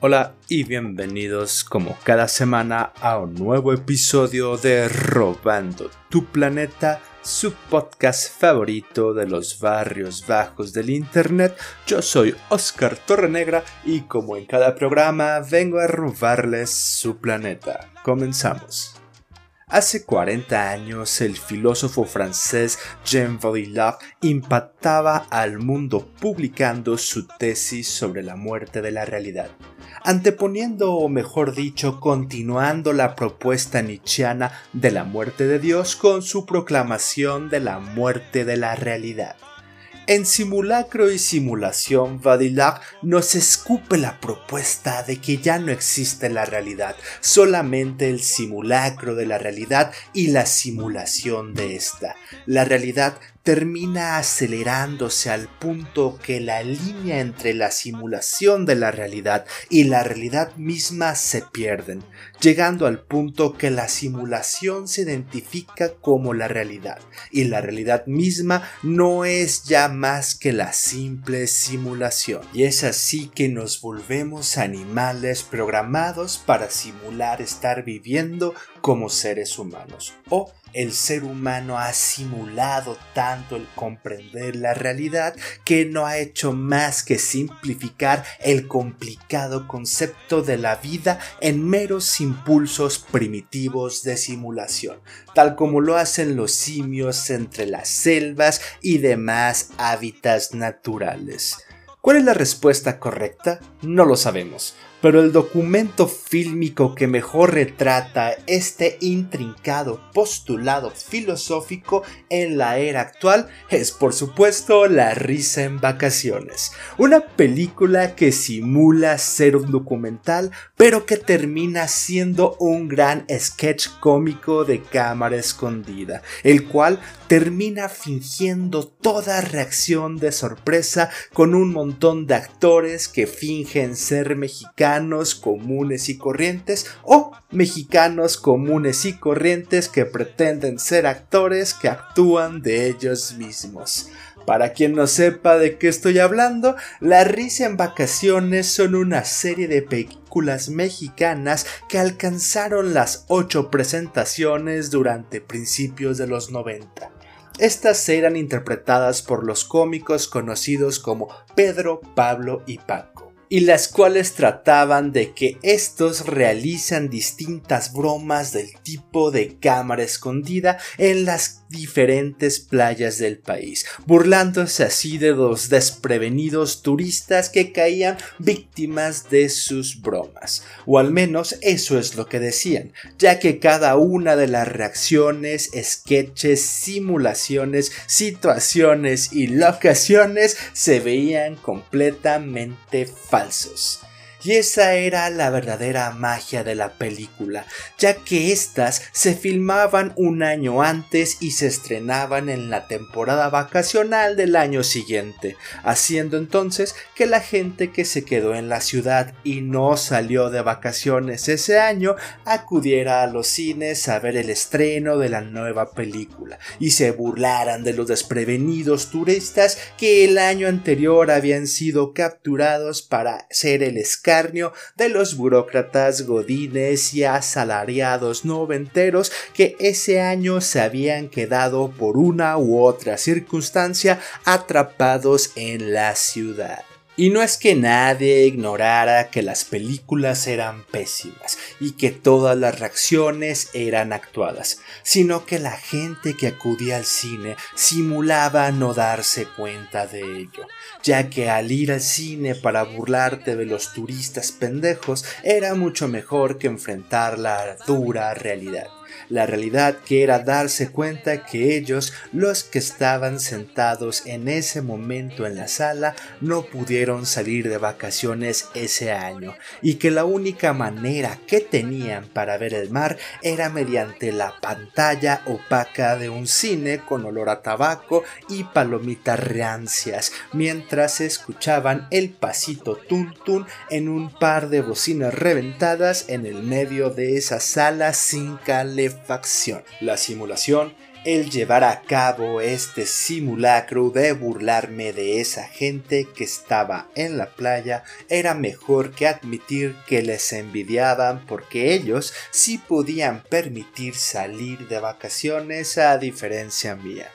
Hola y bienvenidos como cada semana a un nuevo episodio de Robando tu planeta, su podcast favorito de los barrios bajos del internet. Yo soy Oscar Torrenegra y como en cada programa vengo a robarles su planeta. Comenzamos. Hace 40 años el filósofo francés Jean Baudrillard impactaba al mundo publicando su tesis sobre la muerte de la realidad anteponiendo o mejor dicho continuando la propuesta nietzscheana de la muerte de Dios con su proclamación de la muerte de la realidad. En Simulacro y Simulación, Vadillac nos escupe la propuesta de que ya no existe la realidad, solamente el simulacro de la realidad y la simulación de esta. La realidad termina acelerándose al punto que la línea entre la simulación de la realidad y la realidad misma se pierden, llegando al punto que la simulación se identifica como la realidad y la realidad misma no es ya más que la simple simulación. Y es así que nos volvemos animales programados para simular estar viviendo como seres humanos o el ser humano ha simulado tanto el comprender la realidad que no ha hecho más que simplificar el complicado concepto de la vida en meros impulsos primitivos de simulación, tal como lo hacen los simios entre las selvas y demás hábitats naturales. ¿Cuál es la respuesta correcta? No lo sabemos pero el documento fílmico que mejor retrata este intrincado postulado filosófico en la era actual es por supuesto La risa en vacaciones, una película que simula ser un documental pero que termina siendo un gran sketch cómico de cámara escondida, el cual termina fingiendo toda reacción de sorpresa con un montón de actores que fingen ser mexicanos comunes y corrientes o mexicanos comunes y corrientes que pretenden ser actores que actúan de ellos mismos. Para quien no sepa de qué estoy hablando, La risa en vacaciones son una serie de películas mexicanas que alcanzaron las 8 presentaciones durante principios de los 90. Estas eran interpretadas por los cómicos conocidos como Pedro, Pablo y Paco y las cuales trataban de que estos realizan distintas bromas del tipo de cámara escondida en las diferentes playas del país, burlándose así de los desprevenidos turistas que caían víctimas de sus bromas, o al menos eso es lo que decían, ya que cada una de las reacciones, sketches, simulaciones, situaciones y locaciones se veían completamente falsos. Y esa era la verdadera magia de la película, ya que éstas se filmaban un año antes y se estrenaban en la temporada vacacional del año siguiente, haciendo entonces que la gente que se quedó en la ciudad y no salió de vacaciones ese año acudiera a los cines a ver el estreno de la nueva película y se burlaran de los desprevenidos turistas que el año anterior habían sido capturados para ser el escándalo de los burócratas godines y asalariados noventeros que ese año se habían quedado por una u otra circunstancia atrapados en la ciudad. Y no es que nadie ignorara que las películas eran pésimas y que todas las reacciones eran actuadas, sino que la gente que acudía al cine simulaba no darse cuenta de ello, ya que al ir al cine para burlarte de los turistas pendejos era mucho mejor que enfrentar la dura realidad la realidad que era darse cuenta que ellos, los que estaban sentados en ese momento en la sala, no pudieron salir de vacaciones ese año y que la única manera que tenían para ver el mar era mediante la pantalla opaca de un cine con olor a tabaco y palomitas rancias, mientras escuchaban el pasito tun tun en un par de bocinas reventadas en el medio de esa sala sin La simulación, el llevar a cabo este simulacro de burlarme de esa gente que estaba en la playa, era mejor que admitir que les envidiaban porque ellos sí podían permitir salir de vacaciones a diferencia mía.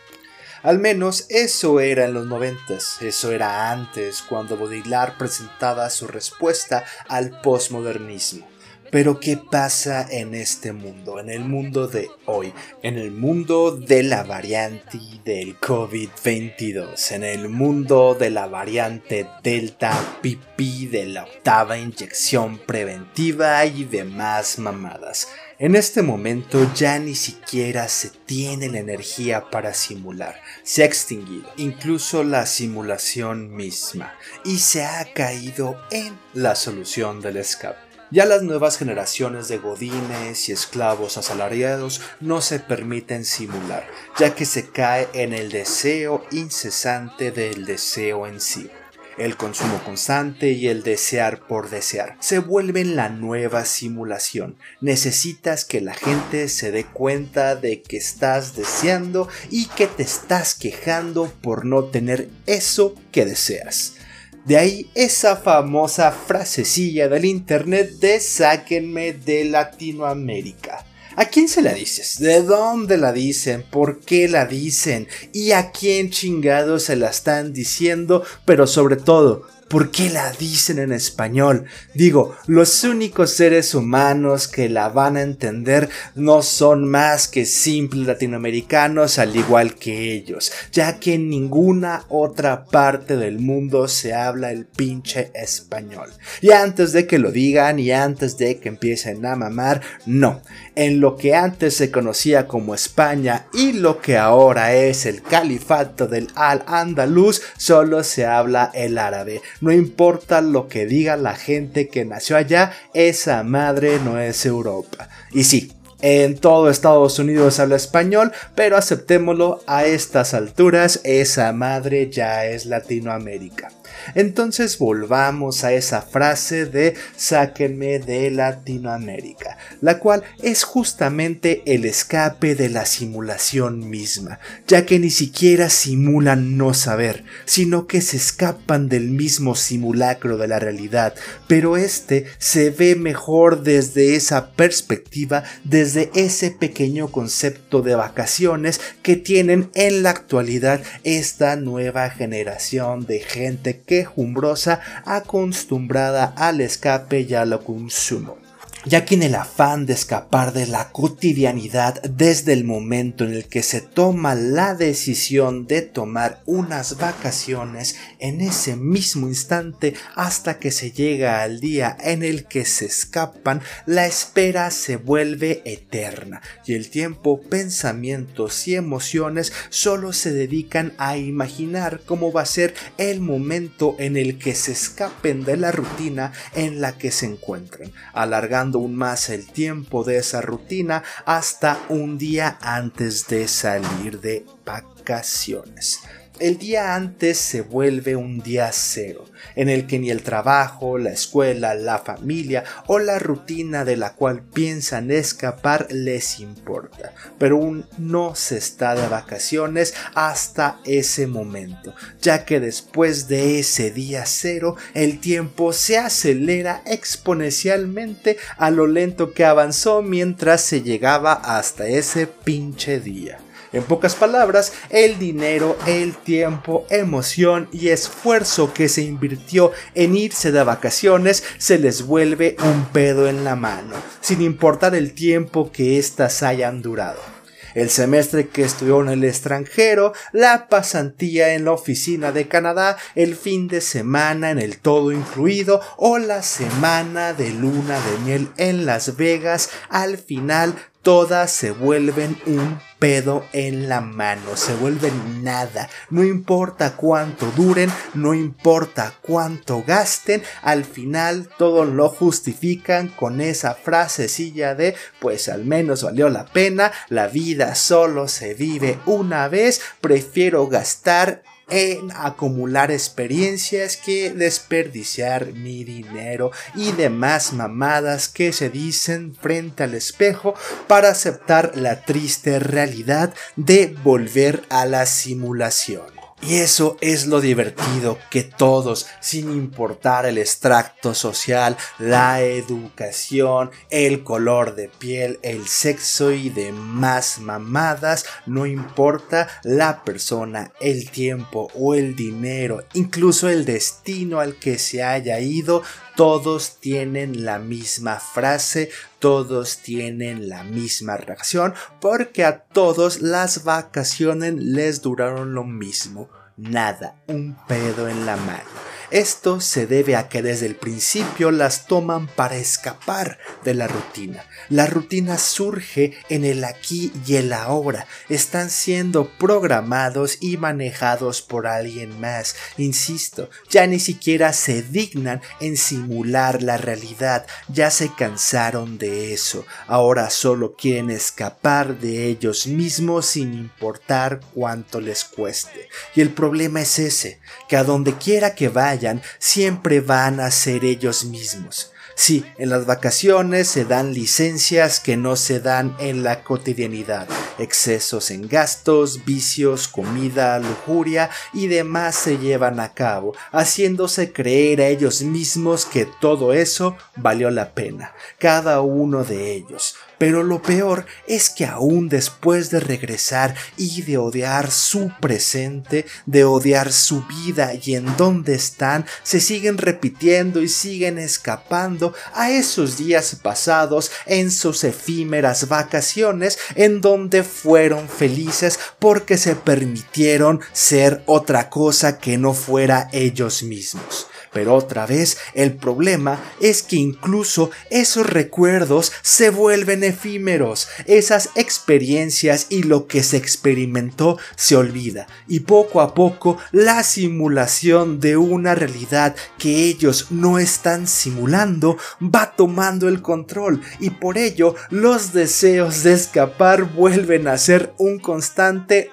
Al menos eso era en los noventas, eso era antes cuando Baudrillard presentaba su respuesta al postmodernismo. Pero ¿qué pasa en este mundo, en el mundo de hoy, en el mundo de la variante del COVID-22, en el mundo de la variante Delta, pipí, de la octava inyección preventiva y demás mamadas? En este momento ya ni siquiera se tiene la energía para simular, se ha extinguido incluso la simulación misma y se ha caído en la solución del escape. Ya las nuevas generaciones de godines y esclavos asalariados no se permiten simular, ya que se cae en el deseo incesante del deseo en sí. El consumo constante y el desear por desear se vuelven la nueva simulación. Necesitas que la gente se dé cuenta de que estás deseando y que te estás quejando por no tener eso que deseas. De ahí esa famosa frasecilla del internet de sáquenme de Latinoamérica. ¿A quién se la dices? ¿De dónde la dicen? ¿Por qué la dicen? ¿Y a quién chingado se la están diciendo? Pero sobre todo, ¿Por qué la dicen en español? Digo, los únicos seres humanos que la van a entender no son más que simples latinoamericanos al igual que ellos, ya que en ninguna otra parte del mundo se habla el pinche español. Y antes de que lo digan y antes de que empiecen a mamar, no. En lo que antes se conocía como España y lo que ahora es el califato del Al-Andalus, solo se habla el árabe no importa lo que diga la gente que nació allá, esa madre no es Europa. Y sí, en todo Estados Unidos habla español, pero aceptémoslo a estas alturas, esa madre ya es Latinoamérica. Entonces volvamos a esa frase de sáquenme de Latinoamérica, la cual es justamente el escape de la simulación misma, ya que ni siquiera simulan no saber, sino que se escapan del mismo simulacro de la realidad, pero este se ve mejor desde esa perspectiva, desde ese pequeño concepto de vacaciones que tienen en la actualidad esta nueva generación de gente quejumbrosa acostumbrada al escape y al consumo ya que en el afán de escapar de la cotidianidad desde el momento en el que se toma la decisión de tomar unas vacaciones, en ese mismo instante hasta que se llega al día en el que se escapan, la espera se vuelve eterna y el tiempo, pensamientos y emociones solo se dedican a imaginar cómo va a ser el momento en el que se escapen de la rutina en la que se encuentran, alargando aún más el tiempo de esa rutina hasta un día antes de salir de vacaciones el día antes se vuelve un día cero, en el que ni el trabajo, la escuela, la familia o la rutina de la cual piensan escapar les importa, pero aún no se está de vacaciones hasta ese momento, ya que después de ese día cero el tiempo se acelera exponencialmente a lo lento que avanzó mientras se llegaba hasta ese pinche día. En pocas palabras, el dinero, el tiempo, emoción y esfuerzo que se invirtió en irse de vacaciones se les vuelve un pedo en la mano, sin importar el tiempo que éstas hayan durado. El semestre que estudió en el extranjero, la pasantía en la oficina de Canadá, el fin de semana en el todo incluido o la semana de luna de miel en Las Vegas, al final todas se vuelven un pedo en la mano, se vuelven nada, no importa cuánto duren, no importa cuánto gasten, al final todo lo justifican con esa frasecilla de pues al menos valió la pena, la vida solo se vive una vez, prefiero gastar en acumular experiencias que desperdiciar mi dinero y demás mamadas que se dicen frente al espejo para aceptar la triste realidad de volver a la simulación. Y eso es lo divertido, que todos, sin importar el extracto social, la educación, el color de piel, el sexo y demás mamadas, no importa la persona, el tiempo o el dinero, incluso el destino al que se haya ido, todos tienen la misma frase, todos tienen la misma reacción, porque a todos las vacaciones les duraron lo mismo, nada, un pedo en la mano. Esto se debe a que desde el principio las toman para escapar de la rutina. La rutina surge en el aquí y el ahora. Están siendo programados y manejados por alguien más. Insisto, ya ni siquiera se dignan en simular la realidad. Ya se cansaron de eso. Ahora solo quieren escapar de ellos mismos sin importar cuánto les cueste. Y el problema es ese, que a donde quiera que vayan, siempre van a ser ellos mismos. Sí, en las vacaciones se dan licencias que no se dan en la cotidianidad, excesos en gastos, vicios, comida, lujuria y demás se llevan a cabo, haciéndose creer a ellos mismos que todo eso valió la pena, cada uno de ellos, pero lo peor es que aún después de regresar y de odiar su presente, de odiar su vida y en dónde están, se siguen repitiendo y siguen escapando a esos días pasados en sus efímeras vacaciones en donde fueron felices porque se permitieron ser otra cosa que no fuera ellos mismos. Pero otra vez el problema es que incluso esos recuerdos se vuelven efímeros, esas experiencias y lo que se experimentó se olvida. Y poco a poco la simulación de una realidad que ellos no están simulando va tomando el control. Y por ello los deseos de escapar vuelven a ser un constante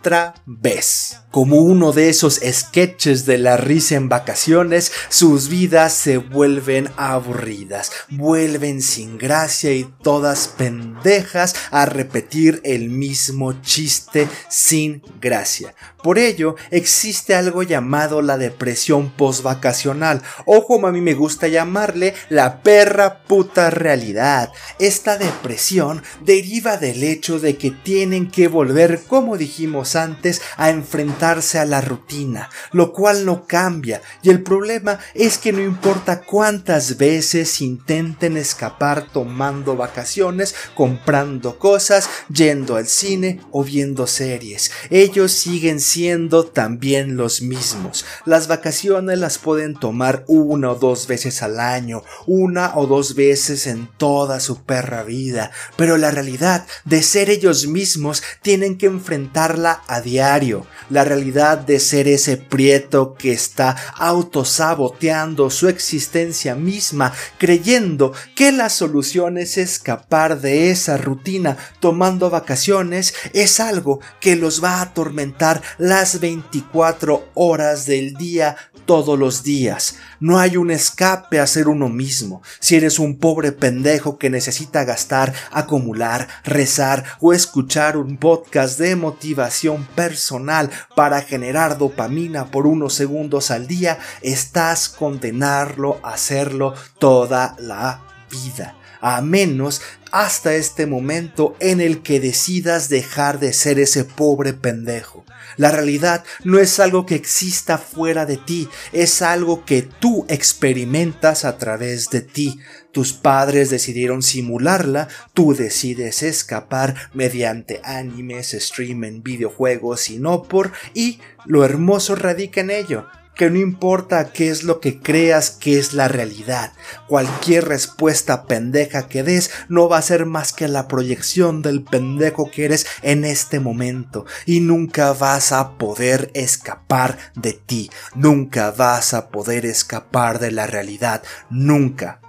otra vez. Como uno de esos sketches de la risa en vacaciones, sus vidas se vuelven aburridas, vuelven sin gracia y todas pendejas a repetir el mismo chiste sin gracia. Por ello, existe algo llamado la depresión postvacacional, o como a mí me gusta llamarle, la perra puta realidad. Esta depresión deriva del hecho de que tienen que volver, como dijimos antes, a enfrentar a la rutina, lo cual no cambia, y el problema es que no importa cuántas veces intenten escapar tomando vacaciones, comprando cosas, yendo al cine o viendo series, ellos siguen siendo también los mismos. Las vacaciones las pueden tomar una o dos veces al año, una o dos veces en toda su perra vida, pero la realidad de ser ellos mismos tienen que enfrentarla a diario. La realidad de ser ese prieto que está autosaboteando su existencia misma, creyendo que la solución es escapar de esa rutina tomando vacaciones, es algo que los va a atormentar las 24 horas del día todos los días. No hay un escape a ser uno mismo. Si eres un pobre pendejo que necesita gastar, acumular, rezar o escuchar un podcast de motivación personal para generar dopamina por unos segundos al día, estás condenarlo a hacerlo toda la vida. A menos hasta este momento en el que decidas dejar de ser ese pobre pendejo. La realidad no es algo que exista fuera de ti, es algo que tú experimentas a través de ti. Tus padres decidieron simularla, tú decides escapar mediante animes, streaming, videojuegos y no por, y lo hermoso radica en ello que no importa qué es lo que creas que es la realidad, cualquier respuesta pendeja que des no va a ser más que la proyección del pendejo que eres en este momento. Y nunca vas a poder escapar de ti, nunca vas a poder escapar de la realidad, nunca.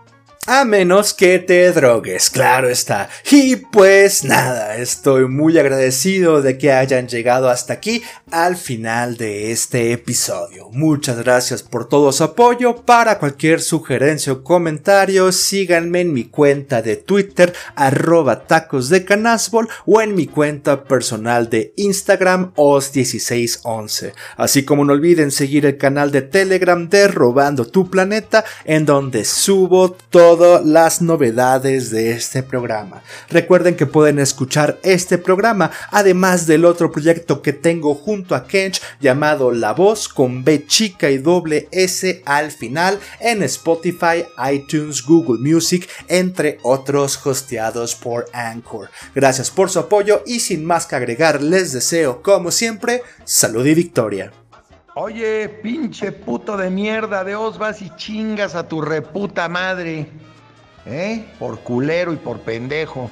A menos que te drogues, claro está. Y pues nada, estoy muy agradecido de que hayan llegado hasta aquí al final de este episodio. Muchas gracias por todo su apoyo. Para cualquier sugerencia o comentario, síganme en mi cuenta de Twitter, arroba tacos de canasbol, o en mi cuenta personal de Instagram, os1611. Así como no olviden seguir el canal de Telegram de Robando tu Planeta, en donde subo todo todas las novedades de este programa. Recuerden que pueden escuchar este programa, además del otro proyecto que tengo junto a Kench llamado La Voz con B chica y doble S al final en Spotify, iTunes, Google Music, entre otros hosteados por Anchor. Gracias por su apoyo y sin más que agregar les deseo como siempre salud y victoria. Oye, pinche puto de mierda, de os vas y chingas a tu reputa madre. ¿Eh? Por culero y por pendejo.